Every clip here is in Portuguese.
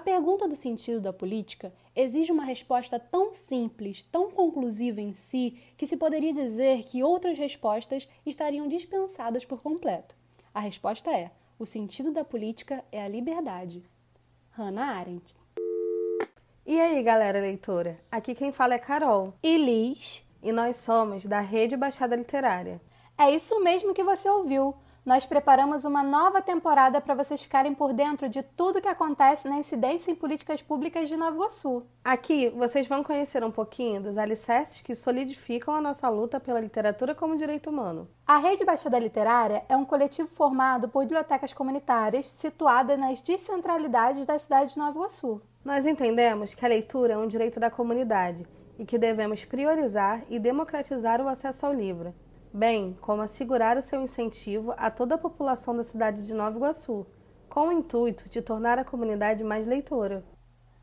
A pergunta do sentido da política exige uma resposta tão simples, tão conclusiva em si, que se poderia dizer que outras respostas estariam dispensadas por completo. A resposta é: o sentido da política é a liberdade. Hannah Arendt. E aí, galera leitora? Aqui quem fala é Carol. E Liz. E nós somos da Rede Baixada Literária. É isso mesmo que você ouviu. Nós preparamos uma nova temporada para vocês ficarem por dentro de tudo que acontece na incidência em políticas públicas de Nova Iguaçu. Aqui vocês vão conhecer um pouquinho dos alicerces que solidificam a nossa luta pela literatura como direito humano. A Rede Baixada Literária é um coletivo formado por bibliotecas comunitárias situadas nas descentralidades da cidade de Nova Iguaçu. Nós entendemos que a leitura é um direito da comunidade e que devemos priorizar e democratizar o acesso ao livro bem como assegurar o seu incentivo a toda a população da cidade de Nova Iguaçu, com o intuito de tornar a comunidade mais leitora.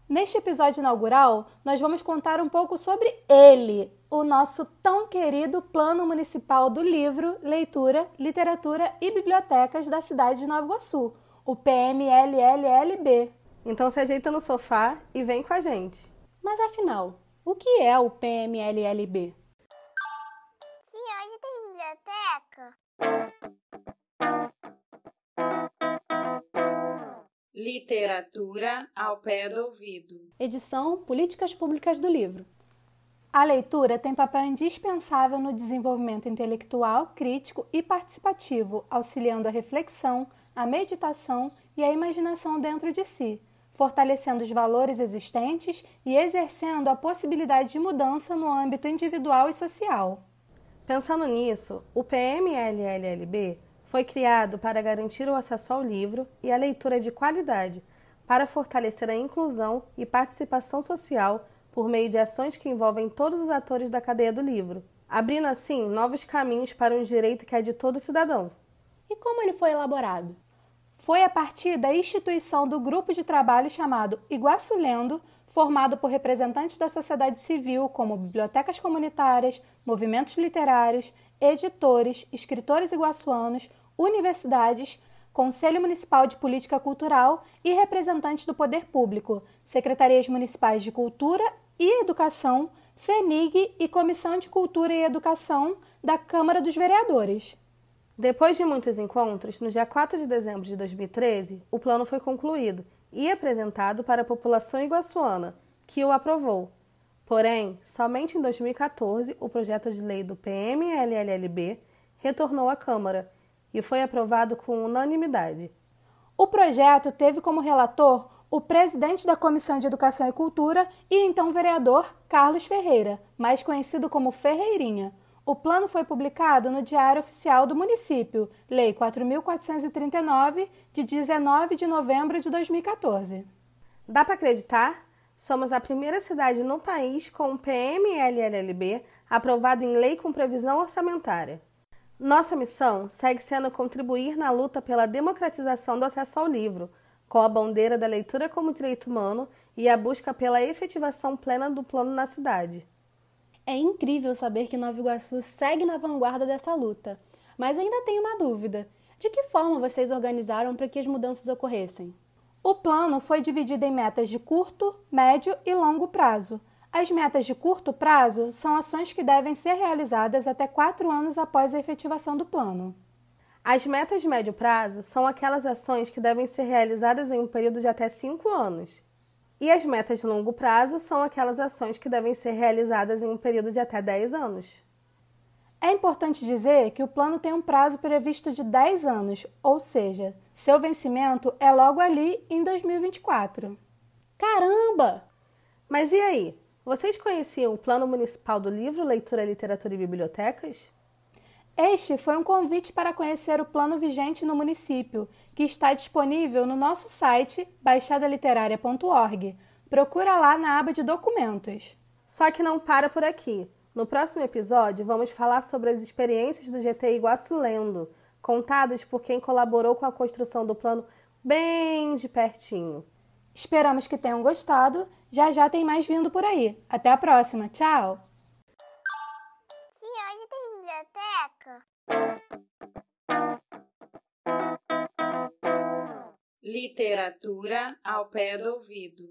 Neste episódio inaugural, nós vamos contar um pouco sobre ele, o nosso tão querido Plano Municipal do Livro, Leitura, Literatura e Bibliotecas da cidade de Nova Iguaçu, o PMLLLB. Então se ajeita no sofá e vem com a gente. Mas afinal, o que é o PMLLB? Literatura ao pé do ouvido. Edição Políticas Públicas do Livro. A leitura tem papel indispensável no desenvolvimento intelectual, crítico e participativo, auxiliando a reflexão, a meditação e a imaginação dentro de si, fortalecendo os valores existentes e exercendo a possibilidade de mudança no âmbito individual e social. Pensando nisso, o PMLLLB foi criado para garantir o acesso ao livro e a leitura de qualidade, para fortalecer a inclusão e participação social por meio de ações que envolvem todos os atores da cadeia do livro, abrindo assim novos caminhos para um direito que é de todo cidadão. E como ele foi elaborado? Foi a partir da instituição do grupo de trabalho chamado Iguaçu Lendo, formado por representantes da sociedade civil, como bibliotecas comunitárias, movimentos literários, editores, escritores iguaçuanos, universidades, Conselho Municipal de Política Cultural e representantes do poder público, secretarias municipais de Cultura e Educação, FENIG e Comissão de Cultura e Educação da Câmara dos Vereadores. Depois de muitos encontros, no dia 4 de dezembro de 2013, o plano foi concluído e apresentado para a população iguaçuana, que o aprovou. Porém, somente em 2014, o projeto de lei do PMLLB retornou à Câmara e foi aprovado com unanimidade. O projeto teve como relator o presidente da Comissão de Educação e Cultura e então vereador Carlos Ferreira, mais conhecido como Ferreirinha. O plano foi publicado no Diário Oficial do Município, Lei 4.439, de 19 de novembro de 2014. Dá para acreditar? Somos a primeira cidade no país com o PMLLB aprovado em lei com previsão orçamentária. Nossa missão segue sendo contribuir na luta pela democratização do acesso ao livro, com a bandeira da leitura como direito humano e a busca pela efetivação plena do plano na cidade. É incrível saber que Nova Iguaçu segue na vanguarda dessa luta, mas ainda tenho uma dúvida: de que forma vocês organizaram para que as mudanças ocorressem? O plano foi dividido em metas de curto, médio e longo prazo, as metas de curto prazo são ações que devem ser realizadas até quatro anos após a efetivação do plano. As metas de médio prazo são aquelas ações que devem ser realizadas em um período de até cinco anos. E as metas de longo prazo são aquelas ações que devem ser realizadas em um período de até 10 anos. É importante dizer que o plano tem um prazo previsto de 10 anos, ou seja, seu vencimento é logo ali em 2024. Caramba! Mas e aí? Vocês conheciam o Plano Municipal do Livro, Leitura, Literatura e Bibliotecas? Este foi um convite para conhecer o plano vigente no município, que está disponível no nosso site baixadaliteraria.org. Procura lá na aba de documentos. Só que não para por aqui. No próximo episódio, vamos falar sobre as experiências do GT Iguaçu Lendo, contadas por quem colaborou com a construção do plano bem de pertinho. Esperamos que tenham gostado. Já já tem mais vindo por aí. Até a próxima. Tchau! Tia, hoje tem biblioteca? Literatura ao pé do ouvido.